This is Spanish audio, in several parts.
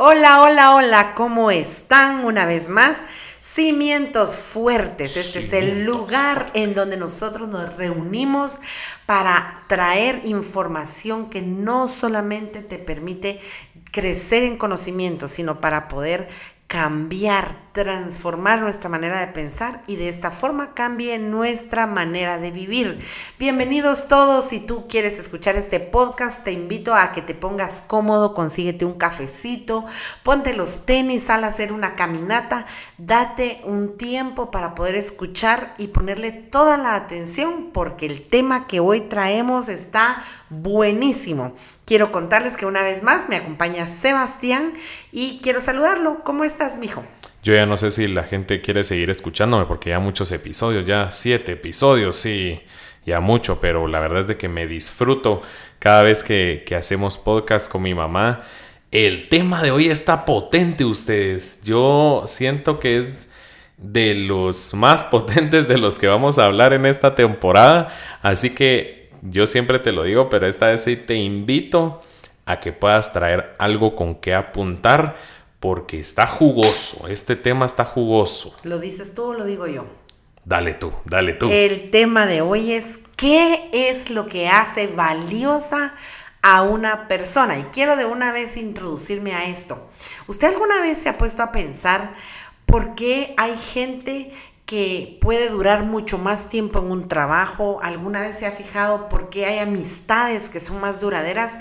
Hola, hola, hola, ¿cómo están una vez más? Cimientos fuertes, este es el lugar en donde nosotros nos reunimos para traer información que no solamente te permite crecer en conocimiento, sino para poder cambiar, transformar nuestra manera de pensar y de esta forma cambie nuestra manera de vivir. Bienvenidos todos, si tú quieres escuchar este podcast, te invito a que te pongas cómodo, consíguete un cafecito, ponte los tenis, sal a hacer una caminata, date un tiempo para poder escuchar y ponerle toda la atención porque el tema que hoy traemos está buenísimo. Quiero contarles que una vez más me acompaña Sebastián y quiero saludarlo. ¿Cómo estás, mijo? Yo ya no sé si la gente quiere seguir escuchándome porque ya muchos episodios, ya siete episodios, sí, ya mucho, pero la verdad es de que me disfruto cada vez que, que hacemos podcast con mi mamá. El tema de hoy está potente, ustedes. Yo siento que es de los más potentes de los que vamos a hablar en esta temporada. Así que yo siempre te lo digo, pero esta vez sí te invito a que puedas traer algo con que apuntar porque está jugoso, este tema está jugoso. ¿Lo dices tú o lo digo yo? Dale tú, dale tú. El tema de hoy es ¿qué es lo que hace valiosa a una persona? Y quiero de una vez introducirme a esto. ¿Usted alguna vez se ha puesto a pensar por qué hay gente que puede durar mucho más tiempo en un trabajo. ¿Alguna vez se ha fijado por qué hay amistades que son más duraderas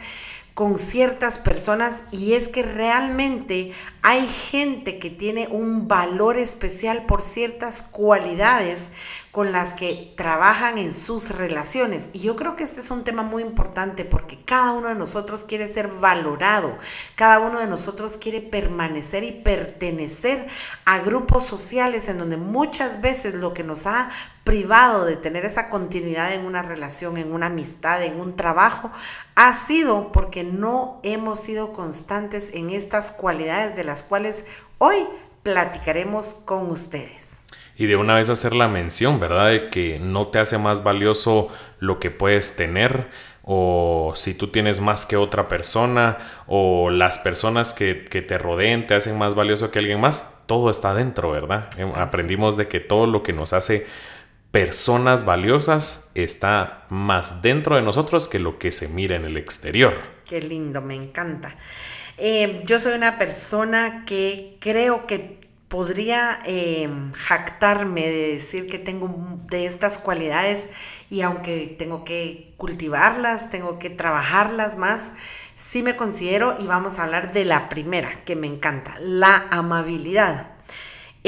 con ciertas personas? Y es que realmente hay gente que tiene un valor especial por ciertas cualidades con las que trabajan en sus relaciones. Y yo creo que este es un tema muy importante porque cada uno de nosotros quiere ser valorado, cada uno de nosotros quiere permanecer y pertenecer a grupos sociales en donde muchas veces lo que nos ha privado de tener esa continuidad en una relación, en una amistad, en un trabajo, ha sido porque no hemos sido constantes en estas cualidades de las cuales hoy platicaremos con ustedes. Y de una vez hacer la mención, ¿verdad? De que no te hace más valioso lo que puedes tener o si tú tienes más que otra persona o las personas que, te rodeen te hacen más valioso que alguien más, todo está dentro, ¿verdad? Aprendimos de que todo lo que nos hace personas valiosas está más dentro de nosotros que lo que se mira en el exterior. Qué lindo, me encanta. Eh, yo soy una persona que creo que podría em, jactarme de decir que tengo de estas cualidades y aunque tengo que cultivarlas, tengo que trabajarlas más, sí me considero y vamos a hablar de la primera que me encanta, la amabilidad.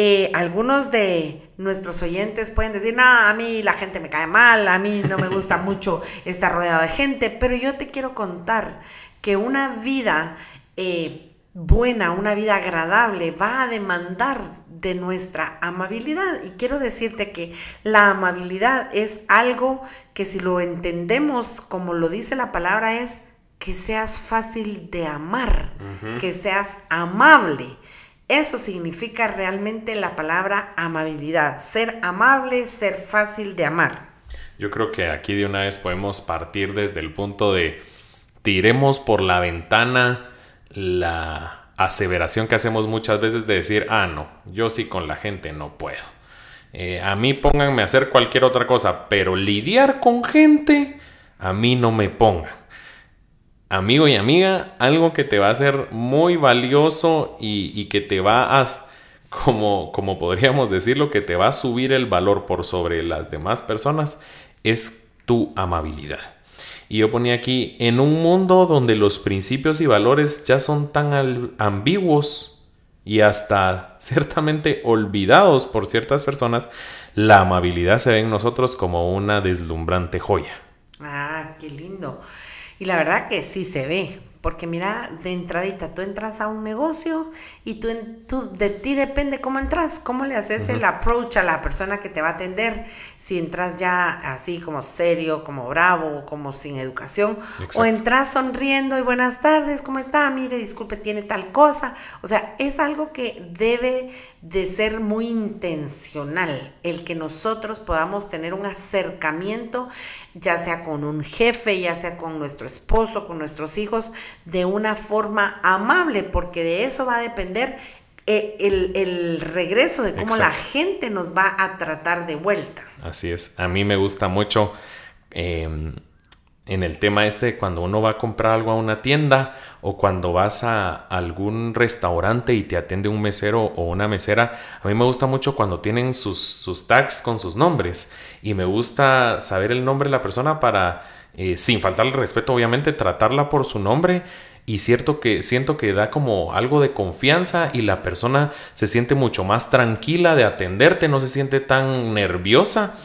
Eh, algunos de nuestros oyentes pueden decir, no, a mí la gente me cae mal, a mí no me gusta mucho estar rodeado de gente, pero yo te quiero contar que una vida eh, buena, una vida agradable, va a demandar de nuestra amabilidad. Y quiero decirte que la amabilidad es algo que si lo entendemos como lo dice la palabra es que seas fácil de amar, que seas amable. Eso significa realmente la palabra amabilidad, ser amable, ser fácil de amar. Yo creo que aquí de una vez podemos partir desde el punto de tiremos por la ventana la aseveración que hacemos muchas veces de decir, ah, no, yo sí con la gente no puedo. Eh, a mí pónganme a hacer cualquier otra cosa, pero lidiar con gente, a mí no me pongan. Amigo y amiga, algo que te va a ser muy valioso y, que te va a, como, como podríamos decirlo, que te va a subir el valor por sobre las demás personas, es tu amabilidad. Y yo ponía aquí, en un mundo donde los principios y valores ya son tan ambiguos y hasta ciertamente olvidados por ciertas personas, la amabilidad se ve en nosotros como una deslumbrante joya. Ah, qué lindo. Y la verdad que sí se ve. Porque mira, de entradita, tú entras a un negocio y tú, tú de ti depende cómo entras, cómo le haces el approach a la persona que te va a atender. Si entras ya así como serio, como bravo, como sin educación, o entras sonriendo y buenas tardes, ¿cómo está? Mire, disculpe, tiene tal cosa. O sea, es algo que debe de ser muy intencional, el que nosotros podamos tener un acercamiento, ya sea con un jefe, ya sea con nuestro esposo, con nuestros hijos, de una forma amable, porque de eso va a depender eh, el, regreso, de cómo la gente nos va a tratar de vuelta. Así es, a mí me gusta mucho. Em, en el tema este cuando uno va a comprar algo a una tienda o cuando vas a algún restaurante y te atiende un mesero o una mesera. A mí me gusta mucho cuando tienen sus, sus tags con sus nombres y me gusta saber el nombre de la persona para, eh, sin faltarle respeto obviamente, tratarla por su nombre y cierto que siento que da como algo de confianza y la persona se siente mucho más tranquila de atenderte, no se siente tan nerviosa.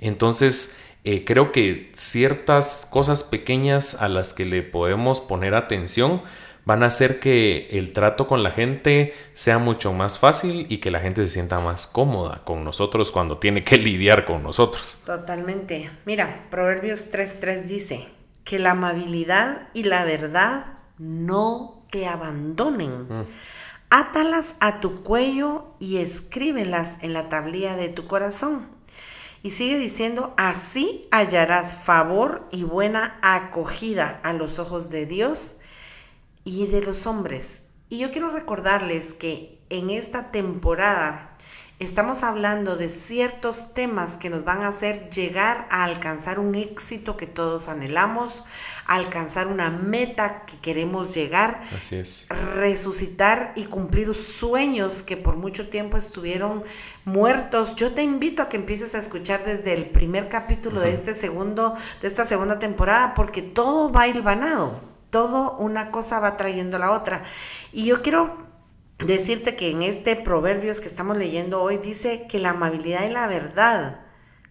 Entonces, eh, creo que ciertas cosas pequeñas a las que le podemos poner atención van a hacer que el trato con la gente sea mucho más fácil y que la gente se sienta más cómoda con nosotros cuando tiene que lidiar con nosotros. Totalmente. Mira, Proverbios 3.3 dice que la amabilidad y la verdad no te abandonen. Mm. Átalas a tu cuello y escríbelas en la tablilla de tu corazón. Y sigue diciendo, así hallarás favor y buena acogida a los ojos de Dios y de los hombres. Y yo quiero recordarles que en esta temporada Estamos hablando de ciertos temas que nos van a hacer llegar a alcanzar un éxito que todos anhelamos, alcanzar una meta que queremos llegar, Así es. resucitar y cumplir sueños que por mucho tiempo estuvieron muertos. Yo te invito a que empieces a escuchar desde el primer capítulo de este segundo de esta segunda temporada porque todo va hilvanado. Todo una cosa va trayendo la otra. Y yo quiero decirte que en este proverbios que estamos leyendo hoy dice que la amabilidad y la verdad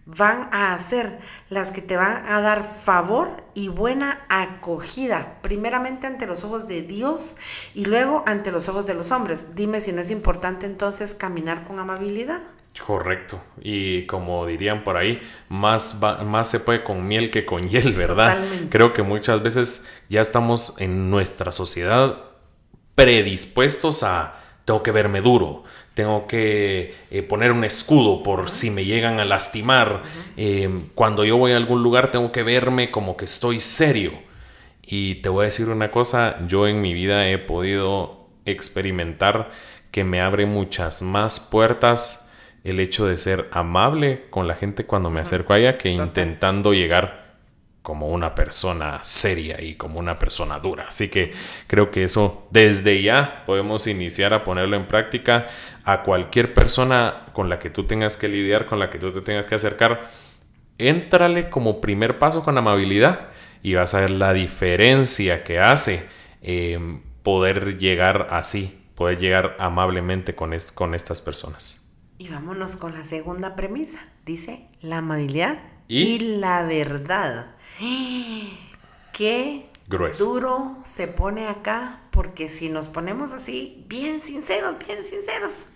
van a ser las que te van a dar favor y buena acogida, primeramente ante los ojos de Dios y luego ante los ojos de los hombres. Dime si no es importante entonces caminar con amabilidad. Correcto. Y como dirían por ahí, más, más se puede con miel que con hiel, ¿verdad? Creo que muchas veces ya estamos en nuestra sociedad predispuestos a tengo que verme duro, tengo que eh, poner un escudo por si me llegan a lastimar. Eh, cuando yo voy a algún lugar tengo que verme como que estoy serio. Y te voy a decir una cosa, yo en mi vida he podido experimentar que me abre muchas más puertas el hecho de ser amable con la gente cuando me acerco a ella que intentando llegar como una persona seria y como una persona dura. Así que creo que eso desde ya podemos iniciar a ponerlo en práctica a cualquier persona con la que tú tengas que lidiar, con la que tú te tengas que acercar. Éntrale como primer paso con amabilidad y vas a ver la diferencia que hace eh, poder llegar así, poder llegar amablemente con, con estas personas. Y vámonos con la segunda premisa. Dice la amabilidad y la verdad. Qué duro se pone acá, porque si nos ponemos así, bien sinceros, bien sinceros,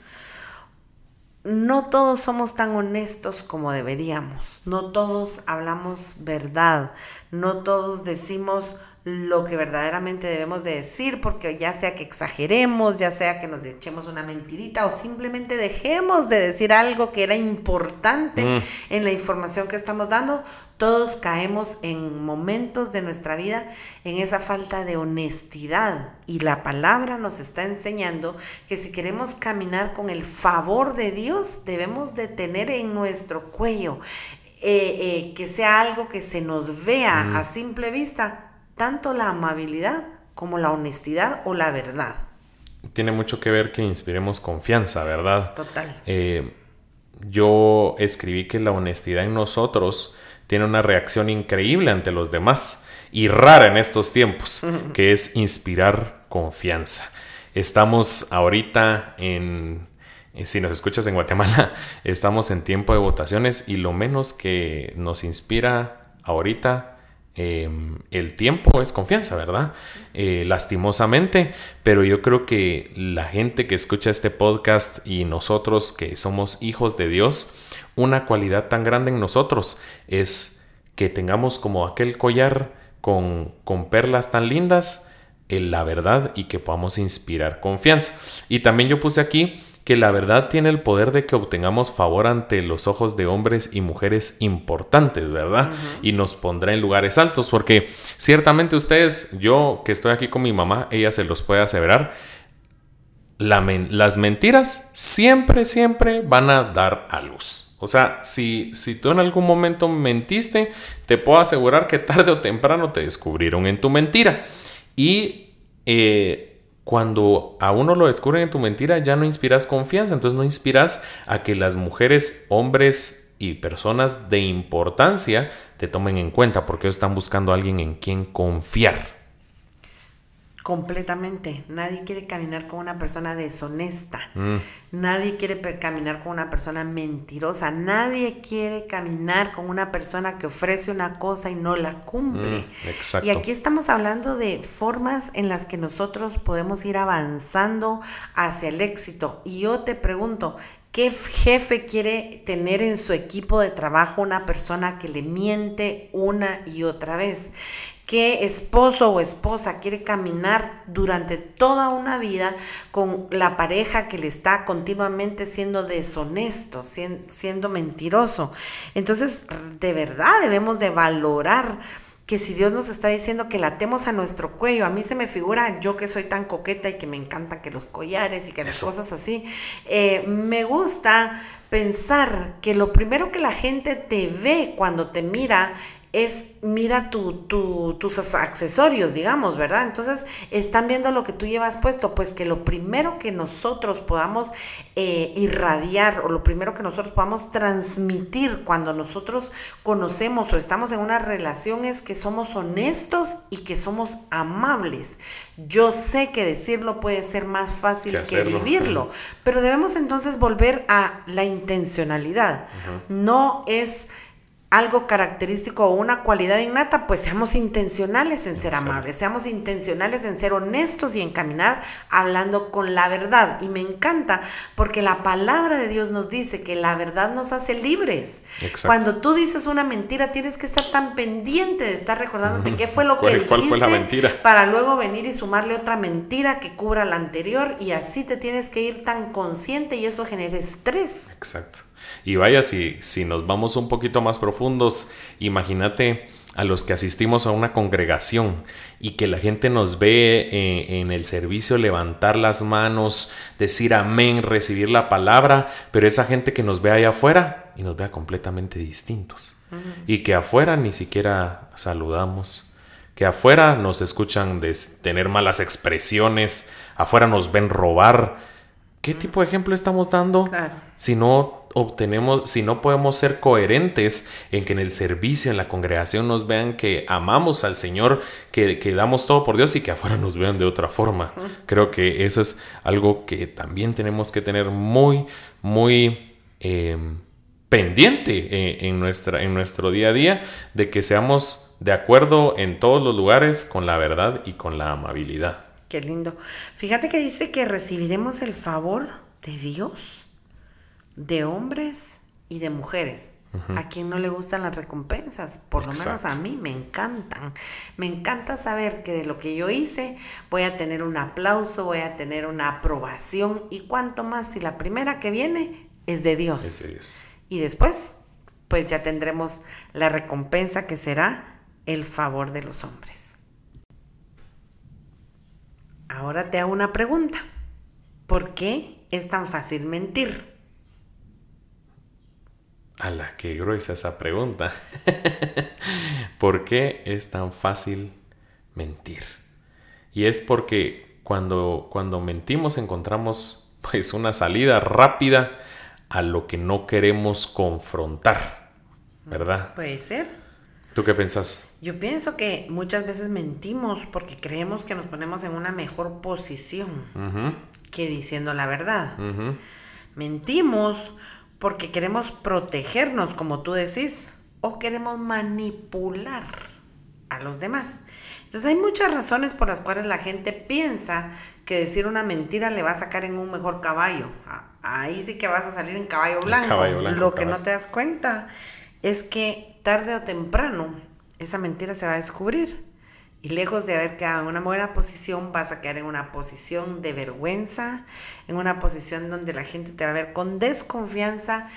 no todos somos tan honestos como deberíamos, no todos hablamos verdad, no todos decimos lo que verdaderamente debemos de decir, porque ya sea que exageremos, ya sea que nos echemos una mentirita o simplemente dejemos de decir algo que era importante mm. en la información que estamos dando, todos caemos en momentos de nuestra vida en esa falta de honestidad. Y la palabra nos está enseñando que si queremos caminar con el favor de Dios, debemos de tener en nuestro cuello eh, eh, que sea algo que se nos vea mm. a simple vista tanto la amabilidad como la honestidad o la verdad. Tiene mucho que ver que inspiremos confianza, ¿verdad? Total. Eh, yo escribí que la honestidad en nosotros tiene una reacción increíble ante los demás y rara en estos tiempos, que es inspirar confianza. Estamos ahorita en, si nos escuchas en Guatemala, estamos en tiempo de votaciones y lo menos que nos inspira ahorita Em, el tiempo es confianza, ¿verdad? Eh, lastimosamente, pero yo creo que la gente que escucha este podcast y nosotros que somos hijos de Dios, una cualidad tan grande en nosotros es que tengamos como aquel collar con, con perlas tan lindas en la verdad y que podamos inspirar confianza. Y también yo puse aquí que la verdad tiene el poder de que obtengamos favor ante los ojos de hombres y mujeres importantes, ¿verdad? Y nos pondrá en lugares altos, porque ciertamente ustedes, yo que estoy aquí con mi mamá, ella se los puede aseverar, las mentiras siempre, siempre van a dar a luz. O sea, si, si tú en algún momento mentiste, te puedo asegurar que tarde o temprano te descubrieron en tu mentira. Y eh, cuando a uno lo descubren en tu mentira, ya no inspiras confianza. Entonces no inspiras a que las mujeres, hombres y personas de importancia te tomen en cuenta porque están buscando a alguien en quien confiar. Completamente. Nadie quiere caminar con una persona deshonesta. Mm. Nadie quiere caminar con una persona mentirosa. Nadie quiere caminar con una persona que ofrece una cosa y no la cumple. Mm, y aquí estamos hablando de formas en las que nosotros podemos ir avanzando hacia el éxito. Y yo te pregunto, ¿Qué jefe quiere tener en su equipo de trabajo una persona que le miente una y otra vez? ¿Qué esposo o esposa quiere caminar durante toda una vida con la pareja que le está continuamente siendo deshonesto, siendo mentiroso? Entonces, de verdad debemos de valorar que si Dios nos está diciendo que latemos a nuestro cuello, a mí se me figura, yo que soy tan coqueta y que me encantan que los collares y que las cosas así, eh, me gusta pensar que lo primero que la gente te ve cuando te mira es mira tu, tus accesorios, digamos, ¿verdad? Entonces están viendo lo que tú llevas puesto, pues que lo primero que nosotros podamos eh, irradiar o lo primero que nosotros podamos transmitir cuando nosotros conocemos o estamos en una relación es que somos honestos y que somos amables. Yo sé que decirlo puede ser más fácil que, vivirlo, pero debemos entonces volver a la intencionalidad. No es algo característico o una cualidad innata, pues seamos intencionales en ser amables, seamos intencionales en ser honestos y en caminar hablando con la verdad. Y me encanta porque la palabra de Dios nos dice que la verdad nos hace libres. Cuando tú dices una mentira, tienes que estar tan pendiente de estar recordándote qué fue lo que dijiste para luego venir y sumarle otra mentira que cubra la anterior y así te tienes que ir tan consciente y eso genera estrés. Exacto. Y vaya, si, si nos vamos un poquito más profundos, imagínate a los que asistimos a una congregación y que la gente nos ve eh, en, el servicio levantar las manos, decir amén, recibir la palabra, pero esa gente que nos ve allá afuera y nos vea completamente distintos. Y que afuera ni siquiera saludamos, que afuera nos escuchan de tener malas expresiones, afuera nos ven robar. ¿Qué tipo de ejemplo estamos dando? Si no obtenemos, si no podemos ser coherentes en que en el servicio, en la congregación nos vean que amamos al Señor, que, damos todo por Dios y que afuera nos vean de otra forma. Creo que eso es algo que también tenemos que tener muy, muy em, pendiente en, en, nuestra, en nuestro día a día, de que seamos de acuerdo en todos los lugares con la verdad y con la amabilidad. Qué lindo. Fíjate que dice que recibiremos el favor de Dios de hombres y de mujeres. A quien no le gustan las recompensas, por lo menos a mí me encantan. Me encanta saber que de lo que yo hice voy a tener un aplauso, voy a tener una aprobación y cuanto más si la primera que viene es de Dios. Es de Dios. Y después, pues ya tendremos la recompensa que será el favor de los hombres. Ahora te hago una pregunta. ¿Por qué es tan fácil mentir? A la que gruesa esa pregunta. ¿Por qué es tan fácil mentir? Y es porque cuando, cuando mentimos encontramos pues una salida rápida a lo que no queremos confrontar, ¿verdad? Puede ser. ¿Tú qué piensas? Yo pienso que muchas veces mentimos porque creemos que nos ponemos en una mejor posición que diciendo la verdad. Mentimos porque queremos protegernos, como tú decís, o queremos manipular a los demás. Entonces hay muchas razones por las cuales la gente piensa que decir una mentira le va a sacar en un mejor caballo. Ahí sí que vas a salir en caballo blanco. Lo que no te das cuenta es que tarde o temprano esa mentira se va a descubrir Y lejos de haber quedado en una buena posición, vas a quedar en una posición de vergüenza, en una posición donde la gente te va a ver con desconfianza.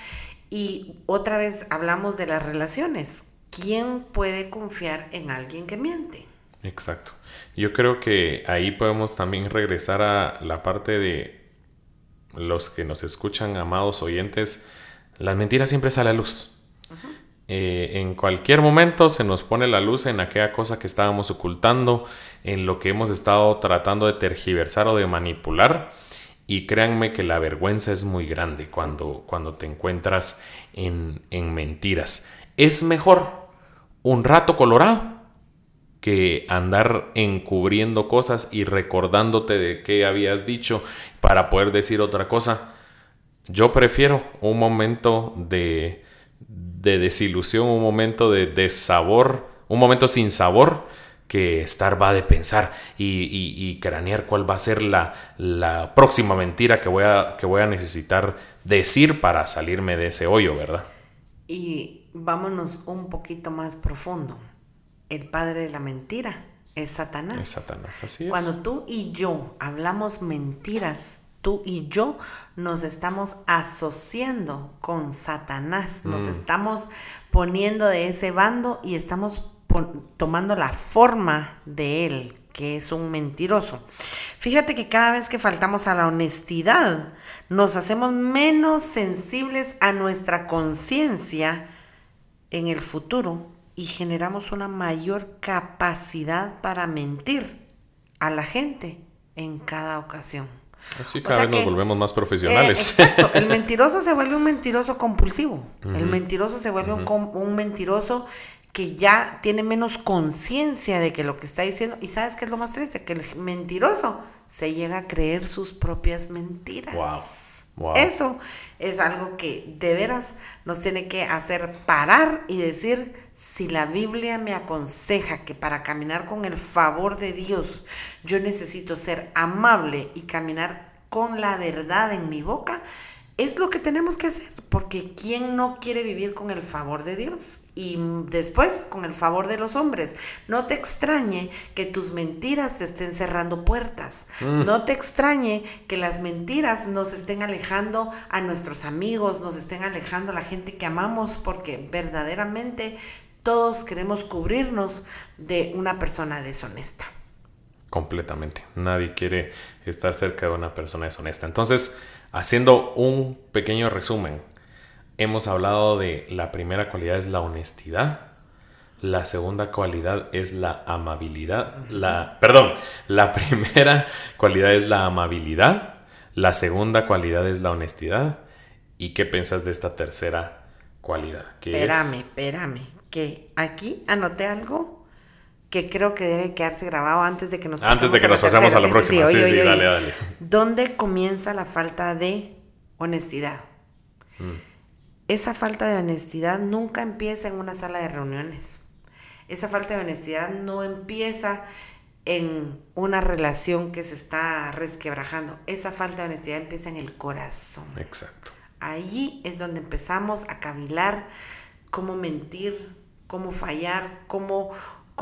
Y otra vez hablamos de las relaciones. ¿Quién puede confiar en alguien que miente? Exacto. Yo creo que ahí podemos también regresar a la parte de los que nos escuchan, amados oyentes. Las mentiras siempre salen a la luz. Eh, en cualquier momento se nos pone la luz en aquella cosa que estábamos ocultando, en lo que hemos estado tratando de tergiversar o de manipular. Y créanme que la vergüenza es muy grande cuando, cuando te encuentras en, en mentiras. Es mejor un rato colorado que andar encubriendo cosas y recordándote de qué habías dicho para poder decir otra cosa. Yo prefiero un momento de, de desilusión, un momento de desabor, un momento sin sabor, que estar va de pensar y, cranear cuál va a ser la, la, próxima mentira que voy, a, que voy a necesitar decir para salirme de ese hoyo, ¿verdad? Y vámonos un poquito más profundo. El padre de la mentira es Satanás. Es Satanás, así es. Cuando tú y yo hablamos mentiras, tú y yo nos estamos asociando con Satanás, nos mm. estamos poniendo de ese bando y estamos tomando la forma de él, que es un mentiroso. Fíjate que cada vez que faltamos a la honestidad, nos hacemos menos sensibles a nuestra conciencia en el futuro y generamos una mayor capacidad para mentir a la gente en cada ocasión. Así cada vez nos volvemos más profesionales. Eh, exacto. El mentiroso se vuelve un mentiroso compulsivo. El mentiroso se vuelve un, un, mentiroso que ya tiene menos conciencia de que lo que está diciendo. Y sabes qué es lo más triste? Que el mentiroso se llega a creer sus propias mentiras. Wow. Eso es algo que de veras nos tiene que hacer parar y decir, si la Biblia me aconseja que para caminar con el favor de Dios yo necesito ser amable y caminar con la verdad en mi boca, es lo que tenemos que hacer, porque ¿quién no quiere vivir con el favor de Dios? Y después con el favor de los hombres. No te extrañe que tus mentiras te estén cerrando puertas. Mm. No te extrañe que las mentiras nos estén alejando a nuestros amigos, nos estén alejando a la gente que amamos, porque verdaderamente todos queremos cubrirnos de una persona deshonesta. Completamente. Nadie quiere estar cerca de una persona deshonesta. Entonces, Haciendo un pequeño resumen, hemos hablado de la primera cualidad es la honestidad, la segunda cualidad es la amabilidad, la perdón, la primera cualidad es la amabilidad, la segunda cualidad es la honestidad. ¿Y qué piensas de esta tercera cualidad? espérame, espérame, que aquí anoté algo que creo que debe quedarse grabado antes de que nos pasemos Antes de que nos pasemos a la próxima. Sí, sí, dale, dale. ¿Dónde comienza la falta de honestidad? Mm. Esa falta de honestidad nunca empieza en una sala de reuniones. Esa falta de honestidad no empieza en una relación que se está resquebrajando. Esa falta de honestidad empieza en el corazón. Exacto. Allí es donde empezamos a cavilar cómo mentir, cómo fallar, cómo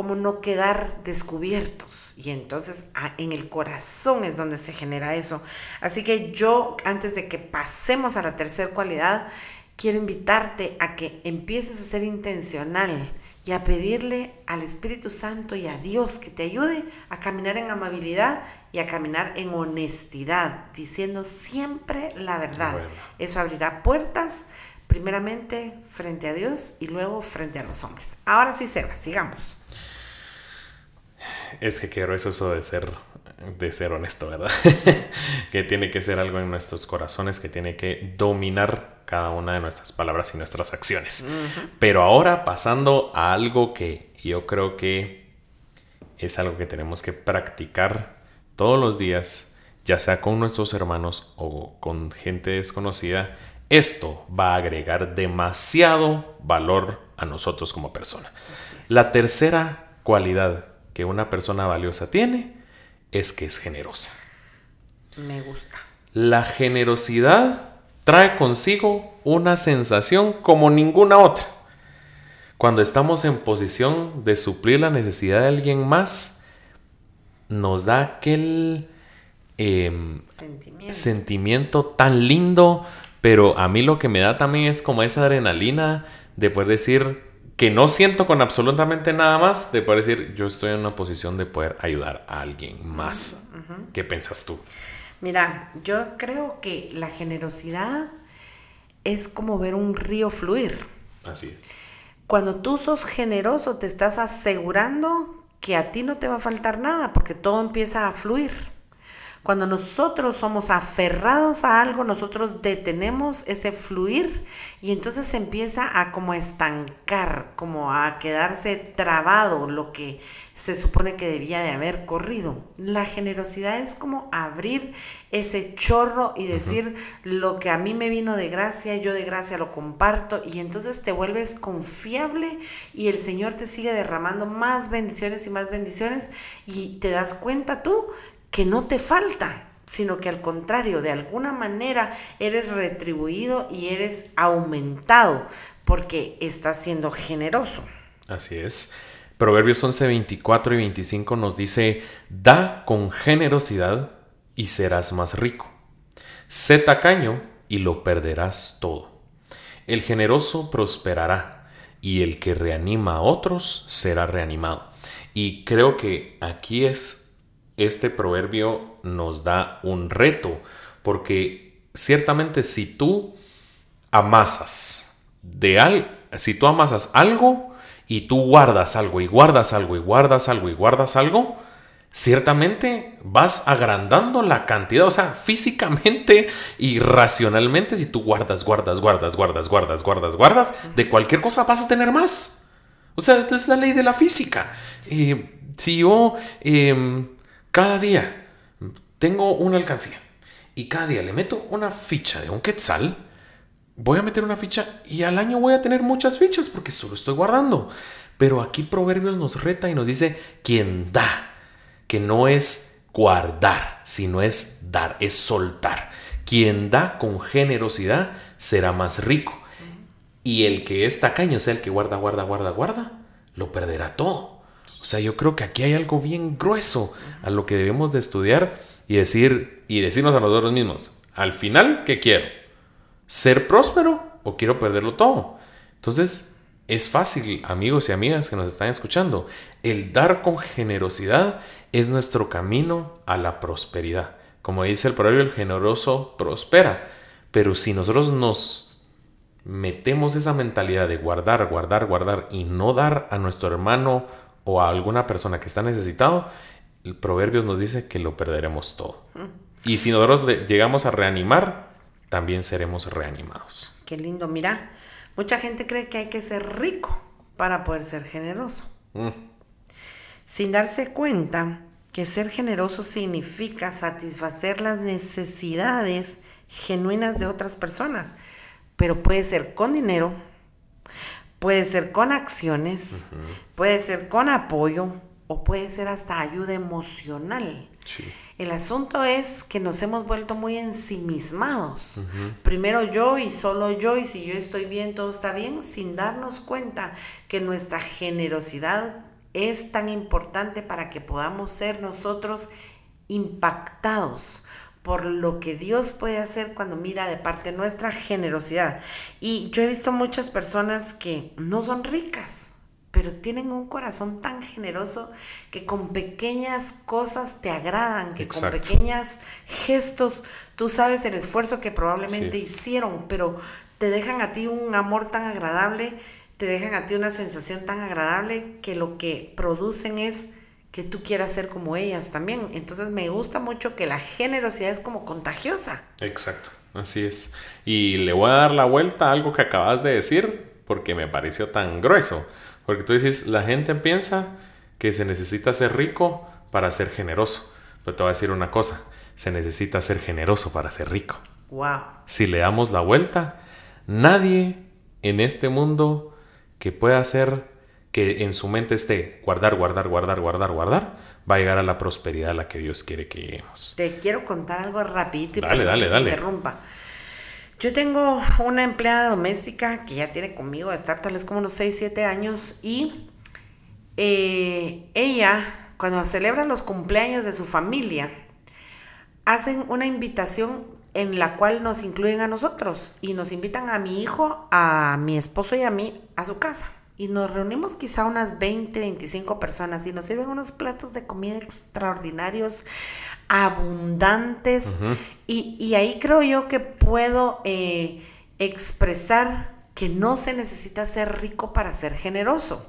como no quedar descubiertos. Y entonces ah, en el corazón es donde se genera eso. Así que yo, antes de que pasemos a la tercera cualidad, quiero invitarte a que empieces a ser intencional y a pedirle al Espíritu Santo y a Dios que te ayude a caminar en amabilidad y a caminar en honestidad, diciendo siempre la verdad. Eso abrirá puertas primeramente frente a Dios y luego frente a los hombres. Ahora sí, Seba, sigamos. Es que quiero eso de ser, de ser honesto, ¿verdad? que tiene que ser algo en nuestros corazones, que tiene que dominar cada una de nuestras palabras y nuestras acciones. Pero ahora pasando a algo que yo creo que es algo que tenemos que practicar todos los días, ya sea con nuestros hermanos o con gente desconocida, esto va a agregar demasiado valor a nosotros como persona. La tercera cualidad que una persona valiosa tiene es que es generosa. Me gusta. La generosidad trae consigo una sensación como ninguna otra. cuando estamos en posición de suplir la necesidad de alguien más, nos da aquel em, Sentimiento. sentimiento tan lindo, pero a mí lo que me da también es como esa adrenalina de poder decir que no siento con absolutamente nada más, de poder decir yo estoy en una posición de poder ayudar a alguien más. ¿Qué piensas tú? Mira, yo creo que la generosidad es como ver un río fluir. Así es. Cuando tú sos generoso, te estás asegurando que a ti no te va a faltar nada, porque todo empieza a fluir. Cuando nosotros somos aferrados a algo, nosotros detenemos ese fluir y entonces se empieza a como estancar, como a quedarse trabado lo que se supone que debía de haber corrido. La generosidad es como abrir ese chorro y decir lo que a mí me vino de gracia, yo de gracia lo comparto y entonces te vuelves confiable y el Señor te sigue derramando más bendiciones y más bendiciones y te das cuenta tú que no te falta, sino que al contrario, de alguna manera eres retribuido y eres aumentado porque estás siendo generoso. Así es. Proverbios 11, 24 y 25 nos dice, da con generosidad y serás más rico. Sé tacaño y lo perderás todo. El generoso prosperará y el que reanima a otros será reanimado. Y creo que aquí es este proverbio nos da un reto, porque ciertamente si tú amasas de al, si tú amasas algo y tú guardas algo y guardas algo y guardas algo y guardas algo, ciertamente vas agrandando la cantidad, o sea, físicamente y racionalmente, si tú guardas, guardas, guardas, guardas, guardas, guardas, guardas, de cualquier cosa vas a tener más. O sea, es la ley de la física. Eh, si yo eh, cada día tengo una alcancía y cada día le meto una ficha de un quetzal, voy a meter una ficha y al año voy a tener muchas fichas porque solo estoy guardando. Pero aquí Proverbios nos reta y nos dice, quien da, que no es guardar, sino es dar, es soltar. Quien da con generosidad será más rico. Y el que es tacaño, o sea, el que guarda, guarda, guarda, guarda, lo perderá todo. O sea, yo creo que aquí hay algo bien grueso a lo que debemos de estudiar y decir y decirnos a nosotros mismos, al final, ¿qué quiero? ¿Ser próspero o quiero perderlo todo? Entonces, es fácil, amigos y amigas que nos están escuchando, el dar con generosidad es nuestro camino a la prosperidad. Como dice el proverbio, el generoso prospera. Pero si nosotros nos metemos esa mentalidad de guardar, guardar, guardar y no dar a nuestro hermano o a alguna persona que está necesitado, el Proverbios nos dice que lo perderemos todo. Y si nosotros llegamos a reanimar, también seremos reanimados. Qué lindo, mira, mucha gente cree que hay que ser rico para poder ser generoso. Mm. Sin darse cuenta que ser generoso significa satisfacer las necesidades genuinas de otras personas, pero puede ser con dinero, puede ser con acciones, puede ser con apoyo o puede ser hasta ayuda emocional. Sí. El asunto es que nos hemos vuelto muy ensimismados. Primero yo y solo yo, y si yo estoy bien, todo está bien, sin darnos cuenta que nuestra generosidad es tan importante para que podamos ser nosotros impactados por lo que Dios puede hacer cuando mira de parte nuestra generosidad. Y yo he visto muchas personas que no son ricas, pero tienen un corazón tan generoso que con pequeñas cosas te agradan, que Exacto. con pequeños gestos tú sabes el esfuerzo que probablemente hicieron, pero te dejan a ti un amor tan agradable, te dejan a ti una sensación tan agradable que lo que producen es que tú quieras ser como ellas también. Entonces me gusta mucho que la generosidad es como contagiosa. Exacto, así es. Y le voy a dar la vuelta a algo que acabas de decir porque me pareció tan grueso. Porque tú dices, la gente piensa que se necesita ser rico para ser generoso. Pero te voy a decir una cosa, se necesita ser generoso para ser rico. Wow. Si le damos la vuelta, nadie en este mundo que pueda hacer que en su mente esté guardar, guardar, guardar, guardar, guardar, va a llegar a la prosperidad a la que Dios quiere que lleguemos. Te quiero contar algo rapidito y Dale, dale, que te dale. interrumpa. Yo tengo una empleada doméstica que ya tiene conmigo de estar tal vez como unos 6, 7 años y eh, ella, cuando celebra los cumpleaños de su familia, hacen una invitación en la cual nos incluyen a nosotros y nos invitan a mi hijo, a mi esposo y a mí a su casa y nos reunimos quizá unas 20, 25 personas y nos sirven unos platos de comida extraordinarios, abundantes. y, ahí creo yo que puedo eh, expresar que no se necesita ser rico para ser generoso.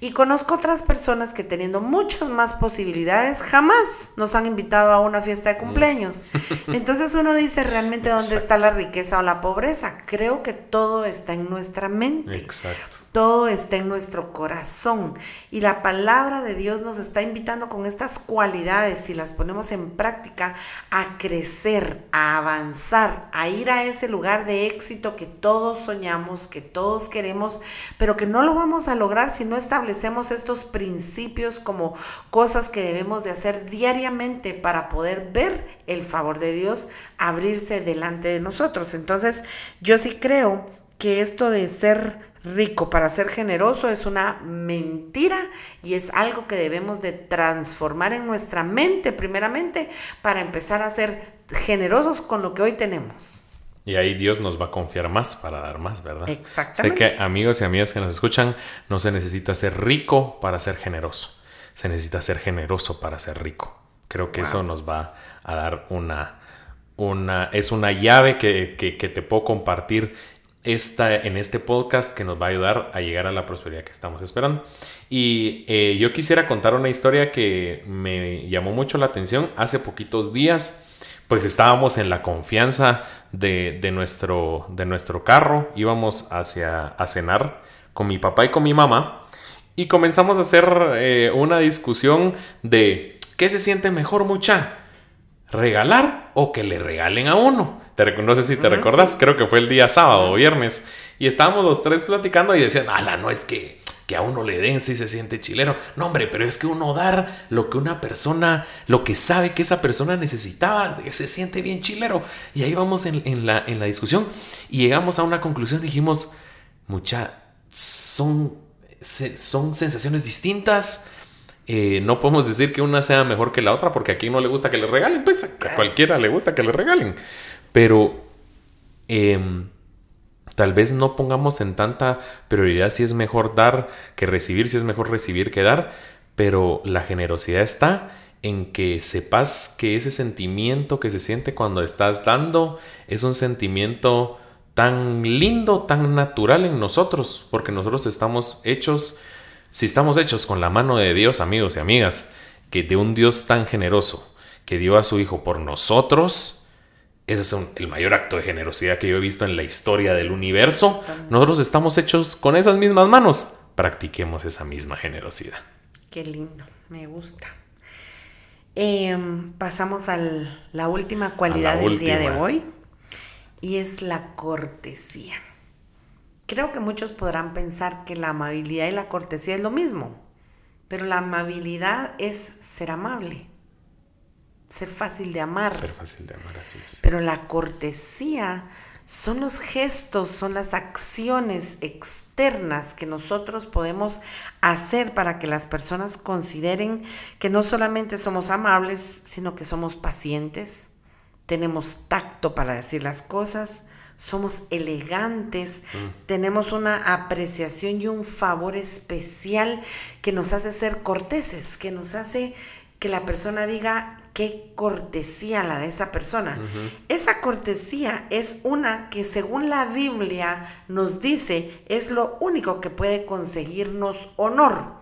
Y conozco otras personas que teniendo muchas más posibilidades jamás nos han invitado a una fiesta de mm. cumpleaños. Entonces uno dice realmente dónde está la riqueza o la pobreza. Creo que todo está en nuestra mente. Exacto todo está en nuestro corazón y la palabra de Dios nos está invitando con estas cualidades, si las ponemos en práctica, a crecer, a avanzar, a ir a ese lugar de éxito que todos soñamos, que todos queremos, pero que no lo vamos a lograr si no establecemos estos principios como cosas que debemos de hacer diariamente para poder ver el favor de Dios abrirse delante de nosotros. Entonces, yo sí creo que esto de ser rico para ser generoso es una mentira y es algo que debemos de transformar en nuestra mente primeramente para empezar a ser generosos con lo que hoy tenemos. Y ahí Dios nos va a confiar más para dar más, ¿verdad? Exactamente. Sé que amigos y amigas que nos escuchan, no se necesita ser rico para ser generoso. Se necesita ser generoso para ser rico. Creo que eso nos va a dar una, una, es una llave que, que, que te puedo compartir esta, en este podcast que nos va a ayudar a llegar a la prosperidad que estamos esperando. Y eh, yo quisiera contar una historia que me llamó mucho la atención. Hace poquitos días, pues estábamos en la confianza de, nuestro, de nuestro carro, íbamos hacia a cenar con mi papá y con mi mamá y comenzamos a hacer eh, una discusión de qué se siente mejor mucha, regalar o que le regalen a uno no sé si te recordás, creo que fue el día sábado o viernes. Y estábamos los tres platicando y decían, ala, no es que, que a uno le den si se siente chilero. No, hombre, pero es que uno dar lo que una persona, lo que sabe que esa persona necesitaba, se siente bien chilero. Y ahí vamos en, la, en la discusión y llegamos a una conclusión. Dijimos, mucha, son, son sensaciones distintas. Eh, no podemos decir que una sea mejor que la otra porque a quien no le gusta que le regalen, pues a cualquiera le gusta que le regalen. Pero em, tal vez no pongamos en tanta prioridad si es mejor dar que recibir, si es mejor recibir que dar, pero la generosidad está en que sepas que ese sentimiento que se siente cuando estás dando es un sentimiento tan lindo, tan natural en nosotros, porque nosotros estamos hechos, si estamos hechos con la mano de Dios, amigos y amigas, que de un Dios tan generoso, que dio a su Hijo por nosotros, ese es el mayor acto de generosidad que yo he visto en la historia del universo. Nosotros estamos hechos con esas mismas manos. Practiquemos esa misma generosidad. Qué lindo, me gusta. Em, pasamos a la última cualidad del día de hoy y es la cortesía. Creo que muchos podrán pensar que la amabilidad y la cortesía es lo mismo, pero la amabilidad es ser amable ser fácil de amar. Ser fácil de amar, así es. Pero la cortesía son los gestos, son las acciones externas que nosotros podemos hacer para que las personas consideren que no solamente somos amables, sino que somos pacientes, tenemos tacto para decir las cosas, somos elegantes, mm. tenemos una apreciación y un favor especial que nos hace ser corteses, que nos hace que la persona diga qué cortesía la de esa persona. Esa cortesía es una que según la Biblia nos dice es lo único que puede conseguirnos honor.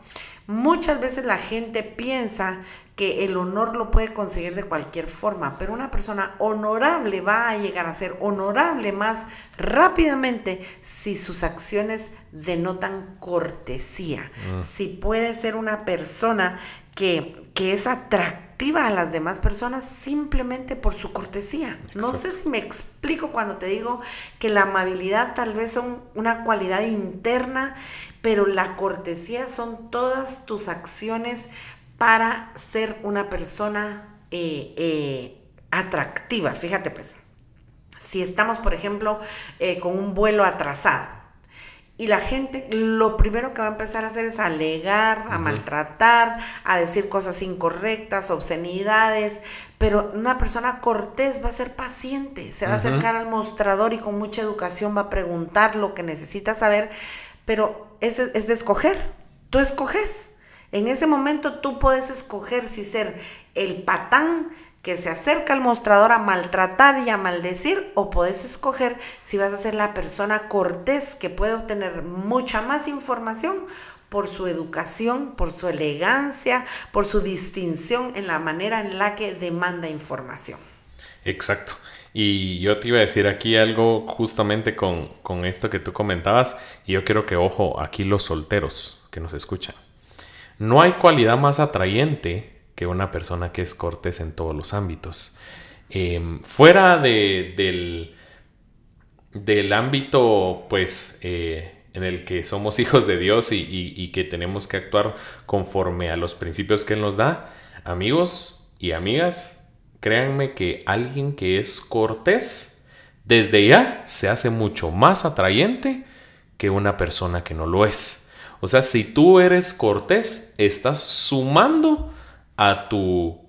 Muchas veces la gente piensa que el honor lo puede conseguir de cualquier forma, pero una persona honorable va a llegar a ser honorable más rápidamente si sus acciones denotan cortesía. Mm. Si puede ser una persona que, que es atractiva a las demás personas simplemente por su cortesía. No sé si me explico cuando te digo que la amabilidad tal vez son una cualidad interna, pero la cortesía son todas tus acciones para ser una persona eh, eh, atractiva. Fíjate pues, Si estamos, por ejemplo, eh, con un vuelo atrasado y la gente lo primero que va a empezar a hacer es alegar, a maltratar, a decir cosas incorrectas, obscenidades, pero una persona cortés va a ser paciente, se va a acercar al mostrador y con mucha educación va a preguntar lo que necesita saber, pero es, es de escoger, tú escoges. En ese momento tú puedes escoger si ser el patán que se acerca al mostrador a maltratar y a maldecir o puedes escoger si vas a ser la persona cortés que puede obtener mucha más información por su educación, por su elegancia, por su distinción en la manera en la que demanda información. Exacto. Y yo te iba a decir aquí algo justamente con, con esto que tú comentabas, y yo quiero que, ojo, aquí los solteros que nos escuchan. No hay cualidad más atrayente que una persona que es cortés en todos los ámbitos. Em, fuera de, del, del, ámbito, pues, eh, en el que somos hijos de Dios y, que tenemos que actuar conforme a los principios que Él nos da, amigos y amigas, créanme que alguien que es cortés, desde ya se hace mucho más atrayente que una persona que no lo es. O sea, si tú eres cortés, estás sumando a tu,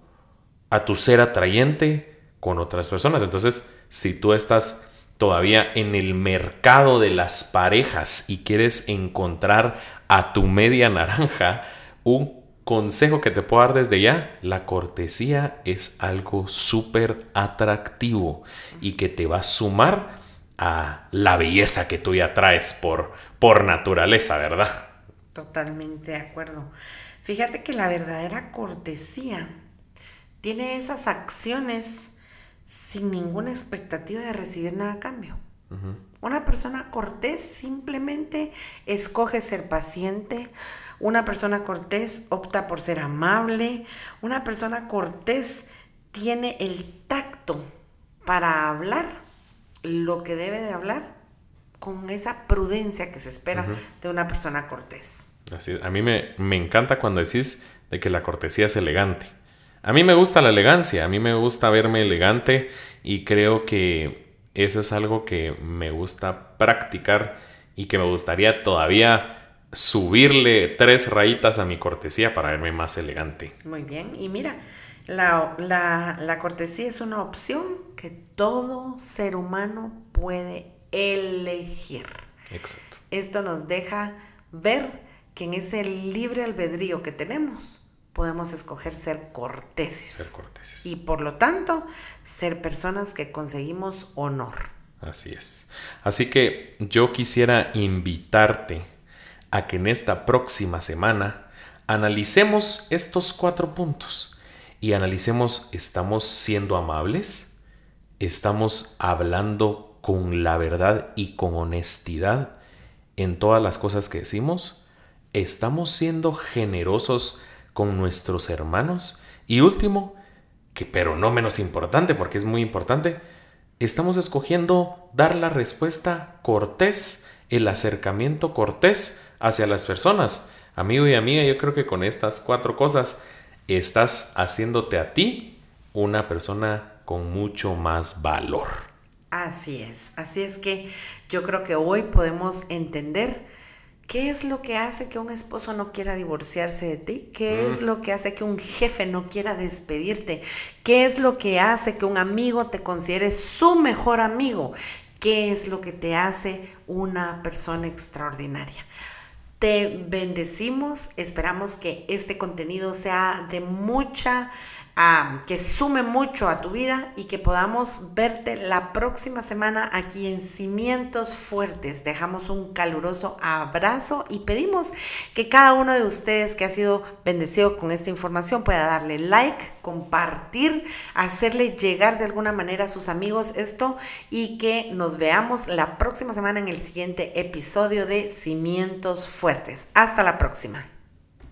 a tu ser atrayente con otras personas. Entonces, si tú estás todavía en el mercado de las parejas y quieres encontrar a tu media naranja, un consejo que te puedo dar desde ya, la cortesía es algo súper atractivo y que te va a sumar a la belleza que tú ya traes por, por naturaleza, ¿verdad? Totalmente de acuerdo. Fíjate que la verdadera cortesía tiene esas acciones sin ninguna expectativa de recibir nada a cambio. Una persona cortés simplemente escoge ser paciente, una persona cortés opta por ser amable, una persona cortés tiene el tacto para hablar lo que debe de hablar con esa prudencia que se espera de una persona cortés. Así, a mí me, encanta cuando decís de que la cortesía es elegante. A mí me gusta la elegancia, a mí me gusta verme elegante y creo que eso es algo que me gusta practicar y que me gustaría todavía subirle tres rayitas a mi cortesía para verme más elegante. Muy bien, y mira, la, la cortesía es una opción que todo ser humano puede elegir. Exacto. Esto nos deja ver que en ese libre albedrío que tenemos podemos escoger ser corteses. Ser corteses. Y por lo tanto, ser personas que conseguimos honor. Así es. Así que yo quisiera invitarte a que en esta próxima semana analicemos estos cuatro puntos y analicemos, ¿estamos siendo amables? ¿Estamos hablando con la verdad y con honestidad en todas las cosas que decimos? ¿Estamos siendo generosos con nuestros hermanos? Y último, que pero no menos importante, porque es muy importante, estamos escogiendo dar la respuesta cortés, el acercamiento cortés hacia las personas. Amigo y amiga, yo creo que con estas cuatro cosas estás haciéndote a ti una persona con mucho más valor. Así es, así es que yo creo que hoy podemos entender ¿Qué es lo que hace que un esposo no quiera divorciarse de ti? ¿Qué es mm. lo que hace que un jefe no quiera despedirte? ¿Qué es lo que hace que un amigo te considere su mejor amigo? ¿Qué es lo que te hace una persona extraordinaria? Te bendecimos, esperamos que este contenido sea de mucha que sume mucho a tu vida y que podamos verte la próxima semana aquí en Cimientos Fuertes. Dejamos un caluroso abrazo y pedimos que cada uno de ustedes que ha sido bendecido con esta información pueda darle like, compartir, hacerle llegar de alguna manera a sus amigos esto y que nos veamos la próxima semana en el siguiente episodio de Cimientos Fuertes. Hasta la próxima.